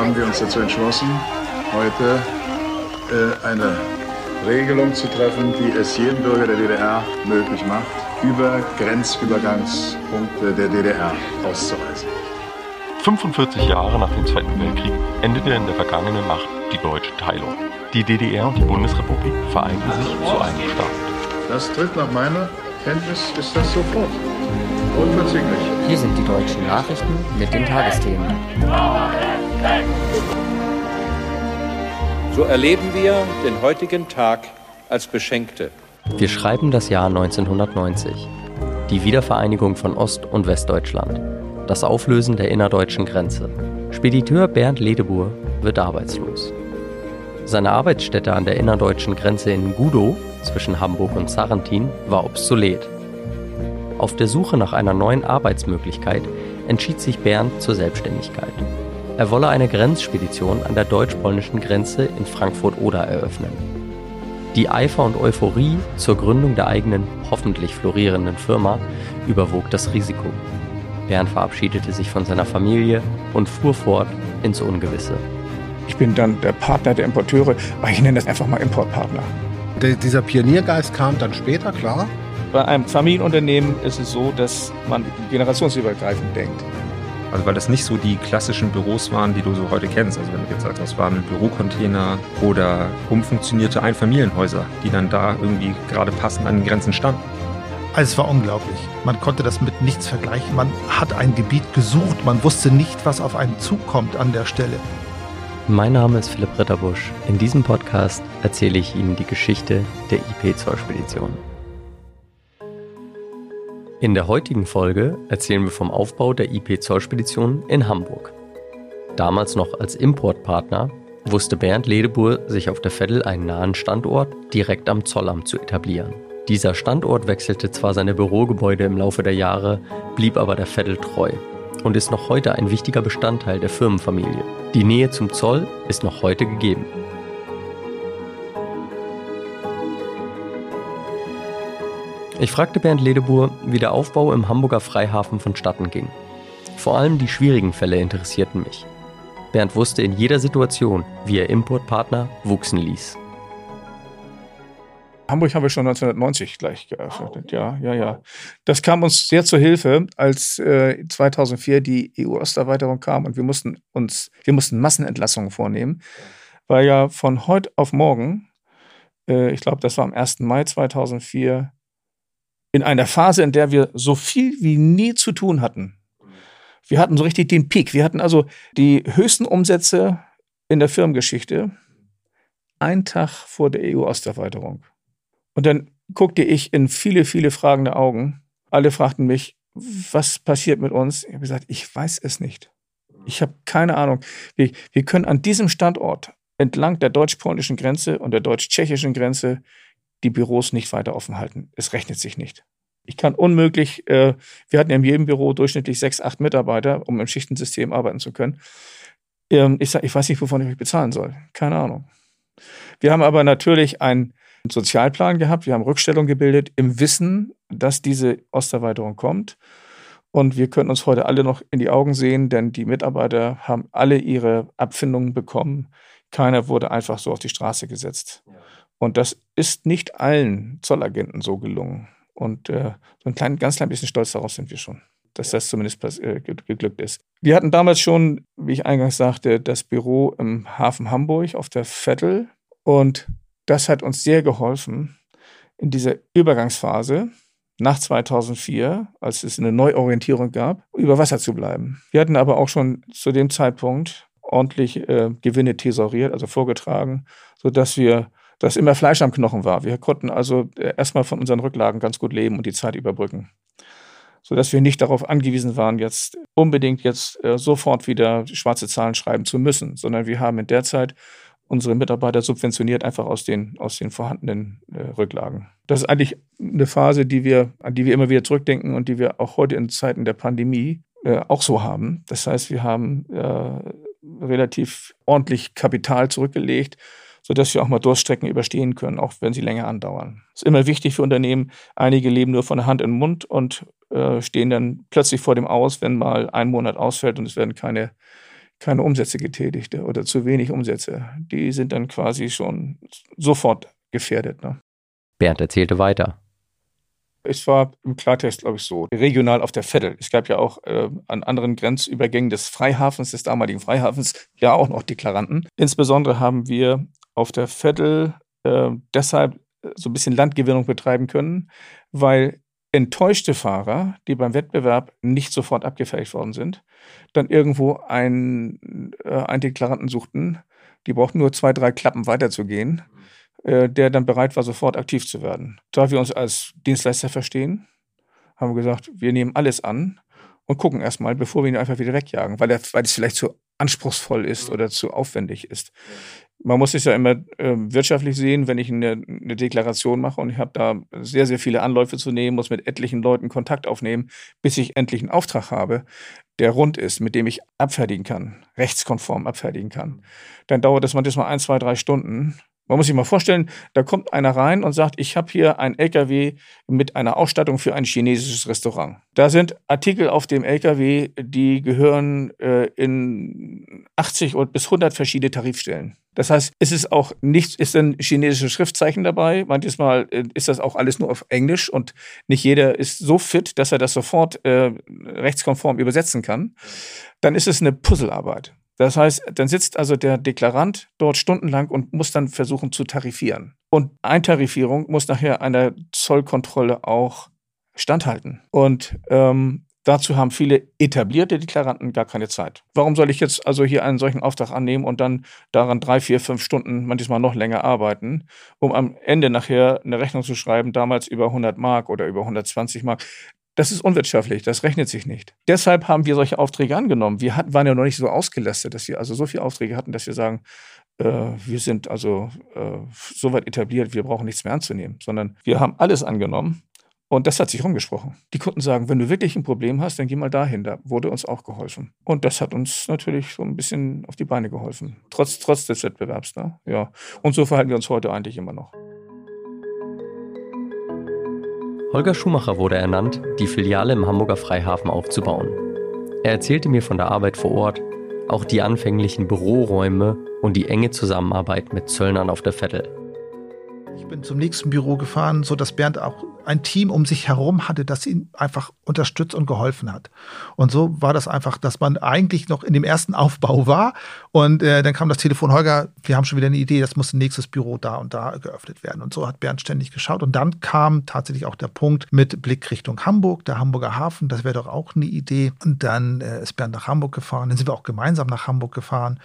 haben wir uns dazu entschlossen, heute äh, eine Regelung zu treffen, die es jedem Bürger der DDR möglich macht, über Grenzübergangspunkte der DDR auszureisen. 45 Jahre nach dem Zweiten Weltkrieg endete in der vergangenen Nacht die deutsche Teilung. Die DDR und die Bundesrepublik vereinten sich zu einem Staat. Das tritt nach meiner Kenntnis ist das sofort. Unverzüglich. Hier sind die deutschen Nachrichten mit den Tagesthemen. So erleben wir den heutigen Tag als Beschenkte. Wir schreiben das Jahr 1990. Die Wiedervereinigung von Ost- und Westdeutschland. Das Auflösen der innerdeutschen Grenze. Spediteur Bernd Ledebur wird arbeitslos. Seine Arbeitsstätte an der innerdeutschen Grenze in Gudow zwischen Hamburg und Sarrentin war obsolet. Auf der Suche nach einer neuen Arbeitsmöglichkeit entschied sich Bernd zur Selbstständigkeit. Er wolle eine Grenzspedition an der deutsch-polnischen Grenze in Frankfurt-Oder eröffnen. Die Eifer und Euphorie zur Gründung der eigenen, hoffentlich florierenden Firma überwog das Risiko. Bernd verabschiedete sich von seiner Familie und fuhr fort ins Ungewisse. Ich bin dann der Partner der Importeure, aber ich nenne das einfach mal Importpartner. Der, dieser Pioniergeist kam dann später, klar. Bei einem Familienunternehmen ist es so, dass man generationsübergreifend denkt. Also weil das nicht so die klassischen Büros waren, die du so heute kennst. Also wenn du jetzt sagst, das waren Bürocontainer oder umfunktionierte Einfamilienhäuser, die dann da irgendwie gerade passend an den Grenzen standen. Also es war unglaublich. Man konnte das mit nichts vergleichen. Man hat ein Gebiet gesucht. Man wusste nicht, was auf einen zukommt an der Stelle. Mein Name ist Philipp Ritterbusch. In diesem Podcast erzähle ich Ihnen die Geschichte der IP-Zollspedition. In der heutigen Folge erzählen wir vom Aufbau der IP-Zollspedition in Hamburg. Damals noch als Importpartner wusste Bernd Ledebur sich auf der Veddel einen nahen Standort direkt am Zollamt zu etablieren. Dieser Standort wechselte zwar seine Bürogebäude im Laufe der Jahre, blieb aber der Veddel treu und ist noch heute ein wichtiger Bestandteil der Firmenfamilie. Die Nähe zum Zoll ist noch heute gegeben. Ich fragte Bernd Ledebur, wie der Aufbau im Hamburger Freihafen vonstatten ging. Vor allem die schwierigen Fälle interessierten mich. Bernd wusste in jeder Situation, wie er Importpartner wuchsen ließ. Hamburg haben wir schon 1990 gleich geöffnet. Ja, ja, ja. Das kam uns sehr zur Hilfe, als äh, 2004 die EU-Osterweiterung kam und wir mussten uns, wir mussten Massenentlassungen vornehmen, weil ja von heute auf morgen, äh, ich glaube, das war am 1. Mai 2004, in einer Phase, in der wir so viel wie nie zu tun hatten. Wir hatten so richtig den Peak. Wir hatten also die höchsten Umsätze in der Firmengeschichte, einen Tag vor der EU-Osterweiterung. Und dann guckte ich in viele, viele fragende Augen. Alle fragten mich, was passiert mit uns? Ich habe gesagt, ich weiß es nicht. Ich habe keine Ahnung. Wir, wir können an diesem Standort entlang der deutsch-polnischen Grenze und der deutsch-tschechischen Grenze die Büros nicht weiter offen halten. Es rechnet sich nicht. Ich kann unmöglich, äh, wir hatten ja in jedem Büro durchschnittlich sechs, acht Mitarbeiter, um im Schichtensystem arbeiten zu können. Ähm, ich, sag, ich weiß nicht, wovon ich mich bezahlen soll. Keine Ahnung. Wir haben aber natürlich einen Sozialplan gehabt, wir haben Rückstellung gebildet im Wissen, dass diese Osterweiterung kommt. Und wir können uns heute alle noch in die Augen sehen, denn die Mitarbeiter haben alle ihre Abfindungen bekommen. Keiner wurde einfach so auf die Straße gesetzt. Und das ist nicht allen Zollagenten so gelungen. Und äh, so ein klein, ganz klein bisschen stolz darauf sind wir schon, dass das zumindest äh, geglückt ist. Wir hatten damals schon, wie ich eingangs sagte, das Büro im Hafen Hamburg auf der Vettel. Und das hat uns sehr geholfen in dieser Übergangsphase nach 2004, als es eine Neuorientierung gab, über Wasser zu bleiben. Wir hatten aber auch schon zu dem Zeitpunkt ordentlich äh, Gewinne thesauriert, also vorgetragen, sodass wir dass immer Fleisch am Knochen war. Wir konnten also äh, erstmal von unseren Rücklagen ganz gut leben und die Zeit überbrücken. Sodass wir nicht darauf angewiesen waren, jetzt unbedingt jetzt äh, sofort wieder schwarze Zahlen schreiben zu müssen, sondern wir haben in der Zeit unsere Mitarbeiter subventioniert, einfach aus den, aus den vorhandenen äh, Rücklagen. Das ist eigentlich eine Phase, die wir, an die wir immer wieder zurückdenken und die wir auch heute in Zeiten der Pandemie äh, auch so haben. Das heißt, wir haben äh, relativ ordentlich Kapital zurückgelegt, sodass wir auch mal Durststrecken überstehen können, auch wenn sie länger andauern. Es ist immer wichtig für Unternehmen, einige leben nur von der Hand in den Mund und äh, stehen dann plötzlich vor dem Aus, wenn mal ein Monat ausfällt und es werden keine keine Umsätze getätigt oder zu wenig Umsätze. Die sind dann quasi schon sofort gefährdet. Ne? Bernd erzählte weiter. Es war im Klartext, glaube ich, so, regional auf der Veddel. Es gab ja auch äh, an anderen Grenzübergängen des Freihafens, des damaligen Freihafens, ja auch noch Deklaranten. Insbesondere haben wir auf der Veddel äh, deshalb so ein bisschen Landgewinnung betreiben können, weil enttäuschte Fahrer, die beim Wettbewerb nicht sofort abgefertigt worden sind, dann irgendwo einen, äh, einen Deklaranten suchten, die brauchten nur zwei, drei Klappen weiterzugehen äh, der dann bereit war, sofort aktiv zu werden. Da wir uns als Dienstleister verstehen, haben wir gesagt, wir nehmen alles an und gucken erstmal, bevor wir ihn einfach wieder wegjagen, weil, er, weil es vielleicht zu anspruchsvoll ist oder zu aufwendig ist. Man muss es ja immer äh, wirtschaftlich sehen, wenn ich eine, eine Deklaration mache und ich habe da sehr, sehr viele Anläufe zu nehmen, muss mit etlichen Leuten Kontakt aufnehmen, bis ich endlich einen Auftrag habe, der rund ist, mit dem ich abfertigen kann, rechtskonform abfertigen kann. Dann dauert das manchmal ein, zwei, drei Stunden man muss sich mal vorstellen, da kommt einer rein und sagt, ich habe hier ein LKW mit einer Ausstattung für ein chinesisches Restaurant. Da sind Artikel auf dem LKW, die gehören äh, in 80 bis 100 verschiedene Tarifstellen. Das heißt, es ist auch nicht, ist ein chinesisches Schriftzeichen dabei. Manchmal äh, ist das auch alles nur auf Englisch und nicht jeder ist so fit, dass er das sofort äh, rechtskonform übersetzen kann. Dann ist es eine Puzzlearbeit. Das heißt, dann sitzt also der Deklarant dort stundenlang und muss dann versuchen zu tarifieren. Und Eintarifierung muss nachher einer Zollkontrolle auch standhalten. Und ähm, dazu haben viele etablierte Deklaranten gar keine Zeit. Warum soll ich jetzt also hier einen solchen Auftrag annehmen und dann daran drei, vier, fünf Stunden, manchmal noch länger arbeiten, um am Ende nachher eine Rechnung zu schreiben, damals über 100 Mark oder über 120 Mark? Das ist unwirtschaftlich, das rechnet sich nicht. Deshalb haben wir solche Aufträge angenommen. Wir hatten, waren ja noch nicht so ausgelastet, dass wir also so viele Aufträge hatten, dass wir sagen, äh, wir sind also äh, so weit etabliert, wir brauchen nichts mehr anzunehmen, sondern wir haben alles angenommen. Und das hat sich rumgesprochen. Die Kunden sagen, wenn du wirklich ein Problem hast, dann geh mal dahin. Da wurde uns auch geholfen. Und das hat uns natürlich so ein bisschen auf die Beine geholfen. Trotz, trotz des Wettbewerbs. Ne? Ja. Und so verhalten wir uns heute eigentlich immer noch. Holger Schumacher wurde ernannt, die Filiale im Hamburger Freihafen aufzubauen. Er erzählte mir von der Arbeit vor Ort, auch die anfänglichen Büroräume und die enge Zusammenarbeit mit Zöllnern auf der Vettel. Ich bin zum nächsten Büro gefahren, sodass Bernd auch ein Team um sich herum hatte, das ihn einfach unterstützt und geholfen hat. Und so war das einfach, dass man eigentlich noch in dem ersten Aufbau war. Und äh, dann kam das Telefon, Holger, wir haben schon wieder eine Idee, das muss ein nächstes Büro da und da geöffnet werden. Und so hat Bernd ständig geschaut. Und dann kam tatsächlich auch der Punkt mit Blick Richtung Hamburg, der Hamburger Hafen, das wäre doch auch eine Idee. Und dann äh, ist Bernd nach Hamburg gefahren. Dann sind wir auch gemeinsam nach Hamburg gefahren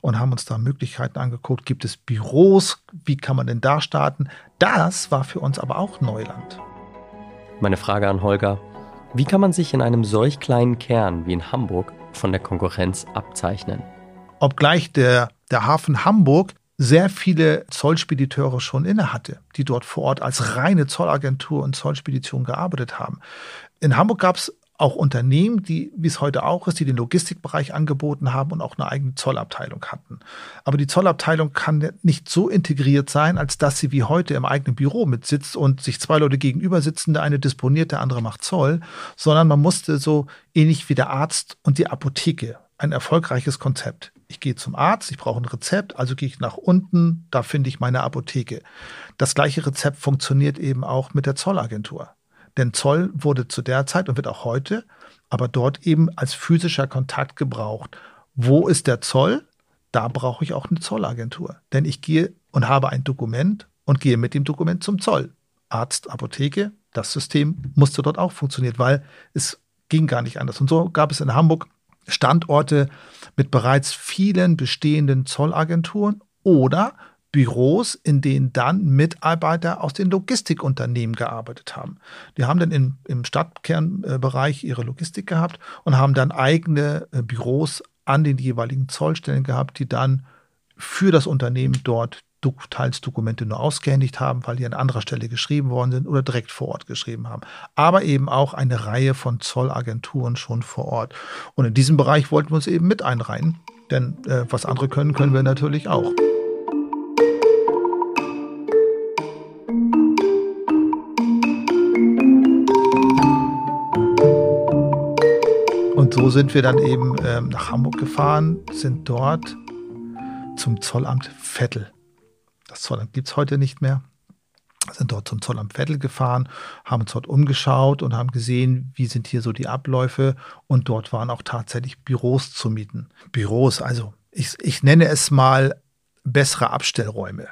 und haben uns da Möglichkeiten angeguckt. Gibt es Büros? Wie kann man denn da starten? Das war für uns aber auch Neuland. Meine Frage an Holger, wie kann man sich in einem solch kleinen Kern wie in Hamburg von der Konkurrenz abzeichnen? Obgleich der, der Hafen Hamburg sehr viele Zollspediteure schon innehatte, die dort vor Ort als reine Zollagentur und Zollspedition gearbeitet haben. In Hamburg gab es auch Unternehmen, die, wie es heute auch ist, die den Logistikbereich angeboten haben und auch eine eigene Zollabteilung hatten. Aber die Zollabteilung kann nicht so integriert sein, als dass sie wie heute im eigenen Büro mitsitzt und sich zwei Leute gegenüber sitzen, der eine disponiert, der andere macht Zoll, sondern man musste so ähnlich wie der Arzt und die Apotheke ein erfolgreiches Konzept. Ich gehe zum Arzt, ich brauche ein Rezept, also gehe ich nach unten, da finde ich meine Apotheke. Das gleiche Rezept funktioniert eben auch mit der Zollagentur. Denn Zoll wurde zu der Zeit und wird auch heute, aber dort eben als physischer Kontakt gebraucht. Wo ist der Zoll? Da brauche ich auch eine Zollagentur. Denn ich gehe und habe ein Dokument und gehe mit dem Dokument zum Zoll. Arzt, Apotheke, das System musste dort auch funktionieren, weil es ging gar nicht anders. Und so gab es in Hamburg Standorte mit bereits vielen bestehenden Zollagenturen oder Büros, in denen dann Mitarbeiter aus den Logistikunternehmen gearbeitet haben. Die haben dann im, im Stadtkernbereich ihre Logistik gehabt und haben dann eigene äh, Büros an den jeweiligen Zollstellen gehabt, die dann für das Unternehmen dort teils Dokumente nur ausgehändigt haben, weil die an anderer Stelle geschrieben worden sind oder direkt vor Ort geschrieben haben. Aber eben auch eine Reihe von Zollagenturen schon vor Ort. Und in diesem Bereich wollten wir uns eben mit einreihen. Denn äh, was andere können, können wir natürlich auch. so sind wir dann eben ähm, nach Hamburg gefahren, sind dort zum Zollamt Vettel. Das Zollamt gibt es heute nicht mehr. Sind dort zum Zollamt Vettel gefahren, haben uns dort umgeschaut und haben gesehen, wie sind hier so die Abläufe. Und dort waren auch tatsächlich Büros zu mieten. Büros, also ich, ich nenne es mal bessere Abstellräume.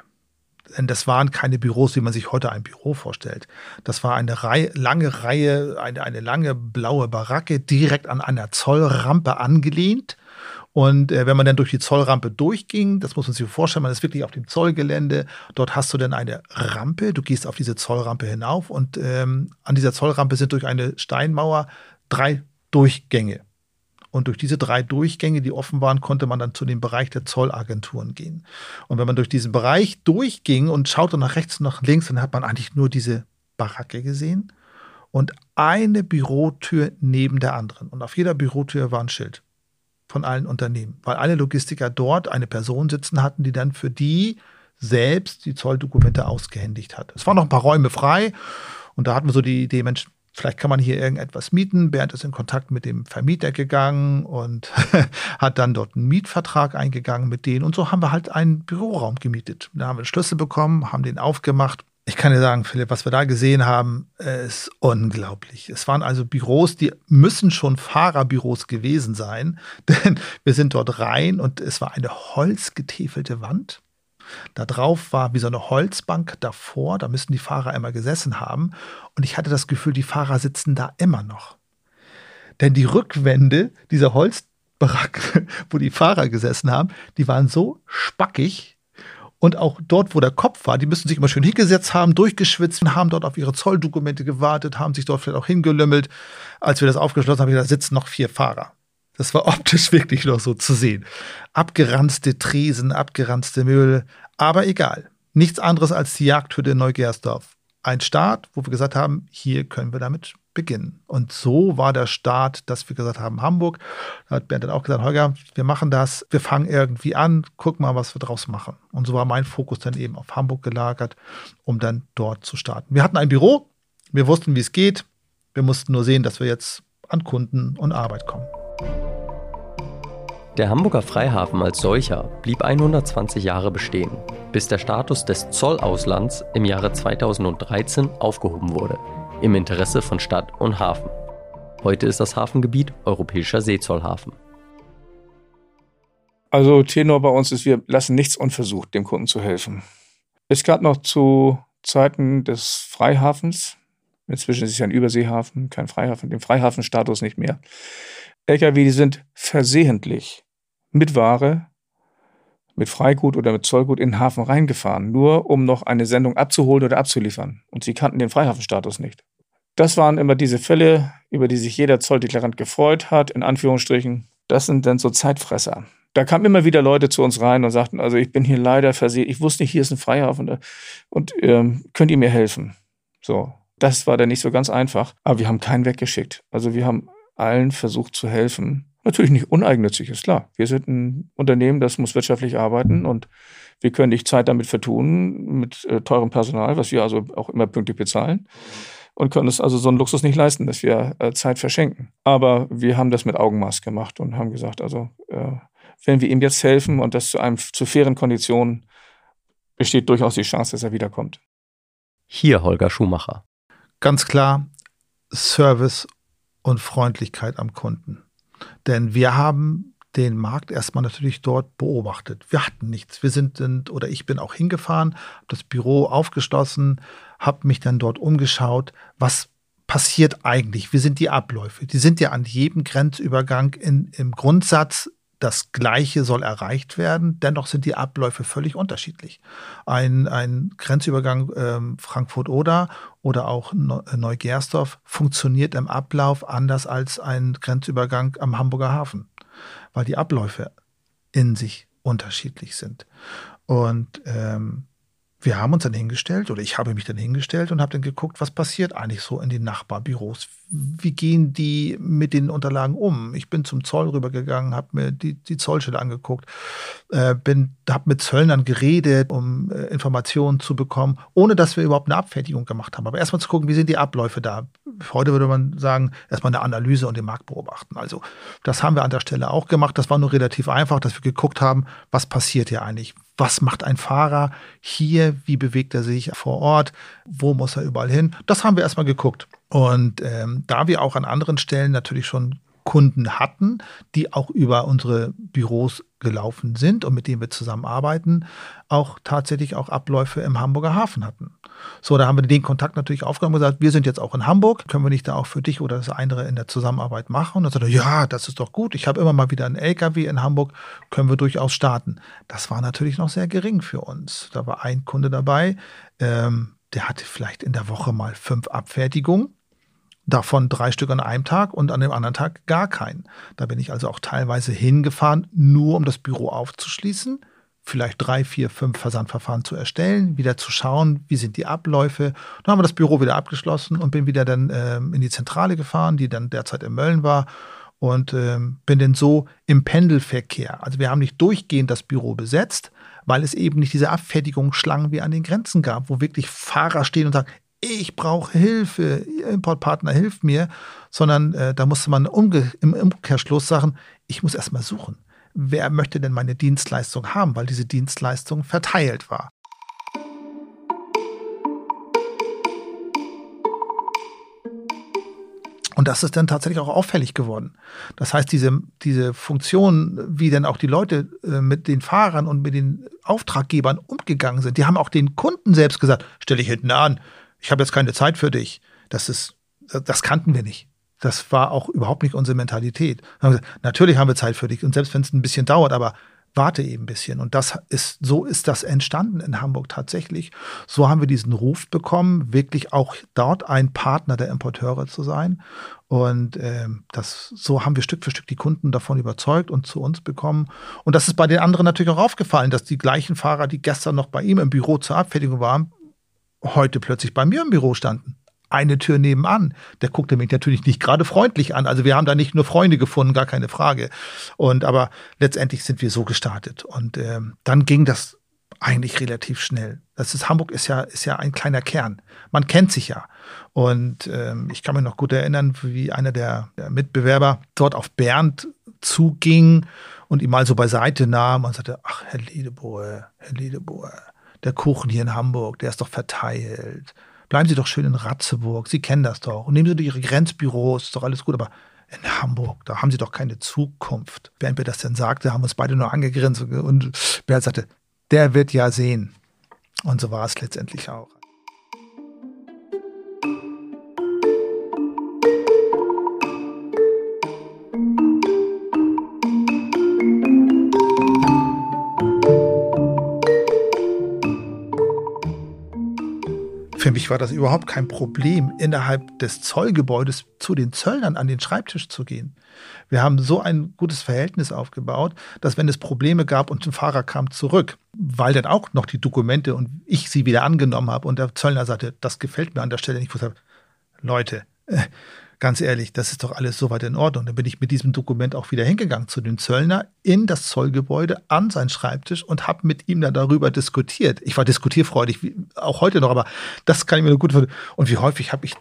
Das waren keine Büros, wie man sich heute ein Büro vorstellt. Das war eine Reihe, lange Reihe, eine, eine lange blaue Baracke, direkt an einer Zollrampe angelehnt. Und äh, wenn man dann durch die Zollrampe durchging, das muss man sich vorstellen, man ist wirklich auf dem Zollgelände. Dort hast du dann eine Rampe, du gehst auf diese Zollrampe hinauf und ähm, an dieser Zollrampe sind durch eine Steinmauer drei Durchgänge. Und durch diese drei Durchgänge, die offen waren, konnte man dann zu dem Bereich der Zollagenturen gehen. Und wenn man durch diesen Bereich durchging und schaute nach rechts und nach links, dann hat man eigentlich nur diese Baracke gesehen und eine Bürotür neben der anderen. Und auf jeder Bürotür war ein Schild von allen Unternehmen, weil alle Logistiker dort eine Person sitzen hatten, die dann für die selbst die Zolldokumente ausgehändigt hat. Es waren noch ein paar Räume frei und da hatten wir so die Idee, Mensch, Vielleicht kann man hier irgendetwas mieten. Bernd ist in Kontakt mit dem Vermieter gegangen und hat dann dort einen Mietvertrag eingegangen mit denen. Und so haben wir halt einen Büroraum gemietet. Da haben wir einen Schlüssel bekommen, haben den aufgemacht. Ich kann dir sagen, Philipp, was wir da gesehen haben, ist unglaublich. Es waren also Büros, die müssen schon Fahrerbüros gewesen sein, denn wir sind dort rein und es war eine holzgetäfelte Wand da drauf war wie so eine Holzbank davor, da müssten die Fahrer immer gesessen haben. Und ich hatte das Gefühl, die Fahrer sitzen da immer noch. Denn die Rückwände dieser Holzbaracke, wo die Fahrer gesessen haben, die waren so spackig, und auch dort, wo der Kopf war, die müssten sich immer schön hingesetzt haben, durchgeschwitzt haben dort auf ihre Zolldokumente gewartet, haben sich dort vielleicht auch hingelümmelt. Als wir das aufgeschlossen haben, da sitzen noch vier Fahrer. Das war optisch wirklich noch so zu sehen. Abgeranzte Tresen, abgeranzte Möbel, aber egal. Nichts anderes als die Jagdhütte in Neugersdorf. Ein Start, wo wir gesagt haben, hier können wir damit beginnen. Und so war der Start, dass wir gesagt haben, Hamburg. Da hat Bernd dann auch gesagt, Holger, wir machen das, wir fangen irgendwie an, guck mal, was wir draus machen. Und so war mein Fokus dann eben auf Hamburg gelagert, um dann dort zu starten. Wir hatten ein Büro, wir wussten, wie es geht. Wir mussten nur sehen, dass wir jetzt an Kunden und Arbeit kommen. Der Hamburger Freihafen als solcher blieb 120 Jahre bestehen, bis der Status des Zollauslands im Jahre 2013 aufgehoben wurde, im Interesse von Stadt und Hafen. Heute ist das Hafengebiet Europäischer Seezollhafen. Also Tenor bei uns ist, wir lassen nichts unversucht, dem Kunden zu helfen. Es gab noch zu Zeiten des Freihafens, inzwischen ist es ja ein Überseehafen, kein Freihafen, den Freihafenstatus nicht mehr. Lkw, die sind versehentlich mit Ware, mit Freigut oder mit Zollgut in den Hafen reingefahren, nur um noch eine Sendung abzuholen oder abzuliefern. Und sie kannten den Freihafenstatus nicht. Das waren immer diese Fälle, über die sich jeder Zolldeklarant gefreut hat, in Anführungsstrichen. Das sind dann so Zeitfresser. Da kamen immer wieder Leute zu uns rein und sagten, also ich bin hier leider versehen, ich wusste nicht, hier ist ein Freihafen und ähm, könnt ihr mir helfen? So, das war dann nicht so ganz einfach, aber wir haben keinen weggeschickt. Also wir haben allen versucht zu helfen Natürlich nicht uneigennützig, ist klar. Wir sind ein Unternehmen, das muss wirtschaftlich arbeiten und wir können nicht Zeit damit vertun, mit äh, teurem Personal, was wir also auch immer pünktlich bezahlen. Und können es also so einen Luxus nicht leisten, dass wir äh, Zeit verschenken. Aber wir haben das mit Augenmaß gemacht und haben gesagt, also äh, wenn wir ihm jetzt helfen und das zu einem zu fairen Konditionen, besteht durchaus die Chance, dass er wiederkommt. Hier Holger Schumacher. Ganz klar, Service und Freundlichkeit am Kunden. Denn wir haben den Markt erstmal natürlich dort beobachtet. Wir hatten nichts. Wir sind, sind oder ich bin auch hingefahren, habe das Büro aufgeschlossen, habe mich dann dort umgeschaut, was passiert eigentlich? Wie sind die Abläufe? Die sind ja an jedem Grenzübergang in, im Grundsatz das Gleiche soll erreicht werden. Dennoch sind die Abläufe völlig unterschiedlich. Ein, ein Grenzübergang ähm, Frankfurt-Oder oder auch Neugersdorf funktioniert im Ablauf anders als ein Grenzübergang am Hamburger Hafen, weil die Abläufe in sich unterschiedlich sind. Und ähm, wir haben uns dann hingestellt oder ich habe mich dann hingestellt und habe dann geguckt, was passiert eigentlich so in den Nachbarbüros. Wie gehen die mit den Unterlagen um? Ich bin zum Zoll rübergegangen, habe mir die, die Zollstelle angeguckt, äh, habe mit Zöllnern geredet, um äh, Informationen zu bekommen, ohne dass wir überhaupt eine Abfertigung gemacht haben. Aber erstmal zu gucken, wie sind die Abläufe da? Heute würde man sagen, erstmal eine Analyse und den Markt beobachten. Also das haben wir an der Stelle auch gemacht. Das war nur relativ einfach, dass wir geguckt haben, was passiert hier eigentlich? Was macht ein Fahrer hier? Wie bewegt er sich vor Ort? Wo muss er überall hin? Das haben wir erstmal geguckt. Und ähm, da wir auch an anderen Stellen natürlich schon Kunden hatten, die auch über unsere Büros gelaufen sind und mit denen wir zusammenarbeiten, auch tatsächlich auch Abläufe im Hamburger Hafen hatten. So, da haben wir den Kontakt natürlich aufgenommen und gesagt, wir sind jetzt auch in Hamburg, können wir nicht da auch für dich oder das andere in der Zusammenarbeit machen? Und dann sagt er, ja, das ist doch gut, ich habe immer mal wieder einen LKW in Hamburg, können wir durchaus starten. Das war natürlich noch sehr gering für uns. Da war ein Kunde dabei, ähm, der hatte vielleicht in der Woche mal fünf Abfertigungen davon drei Stück an einem Tag und an dem anderen Tag gar keinen. Da bin ich also auch teilweise hingefahren, nur um das Büro aufzuschließen, vielleicht drei, vier, fünf Versandverfahren zu erstellen, wieder zu schauen, wie sind die Abläufe. Dann haben wir das Büro wieder abgeschlossen und bin wieder dann ähm, in die Zentrale gefahren, die dann derzeit in Mölln war und ähm, bin dann so im Pendelverkehr. Also wir haben nicht durchgehend das Büro besetzt, weil es eben nicht diese Abfertigungsschlangen wie an den Grenzen gab, wo wirklich Fahrer stehen und sagen, ich brauche Hilfe, Ihr Importpartner hilft mir, sondern äh, da musste man im Umkehrschluss sagen, ich muss erstmal suchen. Wer möchte denn meine Dienstleistung haben, weil diese Dienstleistung verteilt war? Und das ist dann tatsächlich auch auffällig geworden. Das heißt, diese, diese Funktion, wie dann auch die Leute äh, mit den Fahrern und mit den Auftraggebern umgegangen sind, die haben auch den Kunden selbst gesagt, stell dich hinten an, ich habe jetzt keine Zeit für dich. Das ist, das kannten wir nicht. Das war auch überhaupt nicht unsere Mentalität. natürlich haben wir Zeit für dich und selbst wenn es ein bisschen dauert, aber warte eben ein bisschen. Und das ist, so ist das entstanden in Hamburg tatsächlich. So haben wir diesen Ruf bekommen, wirklich auch dort ein Partner der Importeure zu sein. Und ähm, das, so haben wir Stück für Stück die Kunden davon überzeugt und zu uns bekommen. Und das ist bei den anderen natürlich auch aufgefallen, dass die gleichen Fahrer, die gestern noch bei ihm im Büro zur Abfertigung waren, heute plötzlich bei mir im Büro standen. Eine Tür nebenan. Der guckte mich natürlich nicht gerade freundlich an. Also wir haben da nicht nur Freunde gefunden, gar keine Frage. Und aber letztendlich sind wir so gestartet. Und ähm, dann ging das eigentlich relativ schnell. Das ist Hamburg ist ja ist ja ein kleiner Kern. Man kennt sich ja. Und ähm, ich kann mich noch gut erinnern, wie einer der, der Mitbewerber dort auf Bernd zuging und ihn mal so beiseite nahm und sagte: Ach, Herr Ledebohr, Herr Ledebohr, der Kuchen hier in Hamburg, der ist doch verteilt. Bleiben Sie doch schön in Ratzeburg, Sie kennen das doch. Und nehmen Sie doch Ihre Grenzbüros, ist doch alles gut, aber in Hamburg, da haben Sie doch keine Zukunft. Während wir das dann sagte, haben wir uns beide nur angegrinst und Bernd sagte, der wird ja sehen. Und so war es letztendlich auch. Mich war das überhaupt kein Problem, innerhalb des Zollgebäudes zu den Zöllnern an den Schreibtisch zu gehen. Wir haben so ein gutes Verhältnis aufgebaut, dass wenn es Probleme gab und ein Fahrer kam zurück, weil dann auch noch die Dokumente und ich sie wieder angenommen habe und der Zöllner sagte, das gefällt mir an der Stelle nicht, ich wusste, Leute, äh, ganz ehrlich, das ist doch alles soweit in Ordnung. Dann bin ich mit diesem Dokument auch wieder hingegangen zu dem Zöllner in das Zollgebäude an seinen Schreibtisch und habe mit ihm dann darüber diskutiert. Ich war diskutierfreudig, wie, auch heute noch, aber das kann ich mir nur gut vorstellen. Und wie häufig habe ich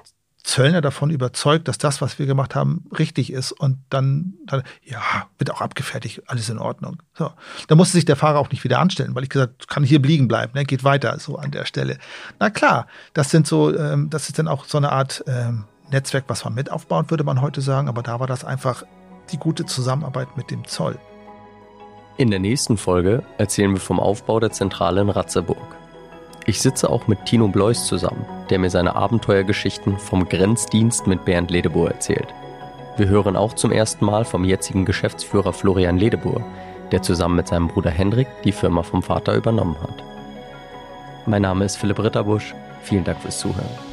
Zöllner davon überzeugt, dass das, was wir gemacht haben, richtig ist. Und dann, dann ja, wird auch abgefertigt, alles in Ordnung. So. Da musste sich der Fahrer auch nicht wieder anstellen, weil ich gesagt kann hier liegen bleiben, ne? geht weiter so an der Stelle. Na klar, das sind so, ähm, das ist dann auch so eine Art ähm, Netzwerk, was man mit aufbaut, würde man heute sagen, aber da war das einfach die gute Zusammenarbeit mit dem Zoll. In der nächsten Folge erzählen wir vom Aufbau der Zentrale in Ratzeburg. Ich sitze auch mit Tino Bleus zusammen, der mir seine Abenteuergeschichten vom Grenzdienst mit Bernd Ledebohr erzählt. Wir hören auch zum ersten Mal vom jetzigen Geschäftsführer Florian Ledebohr, der zusammen mit seinem Bruder Hendrik die Firma vom Vater übernommen hat. Mein Name ist Philipp Ritterbusch. Vielen Dank fürs Zuhören.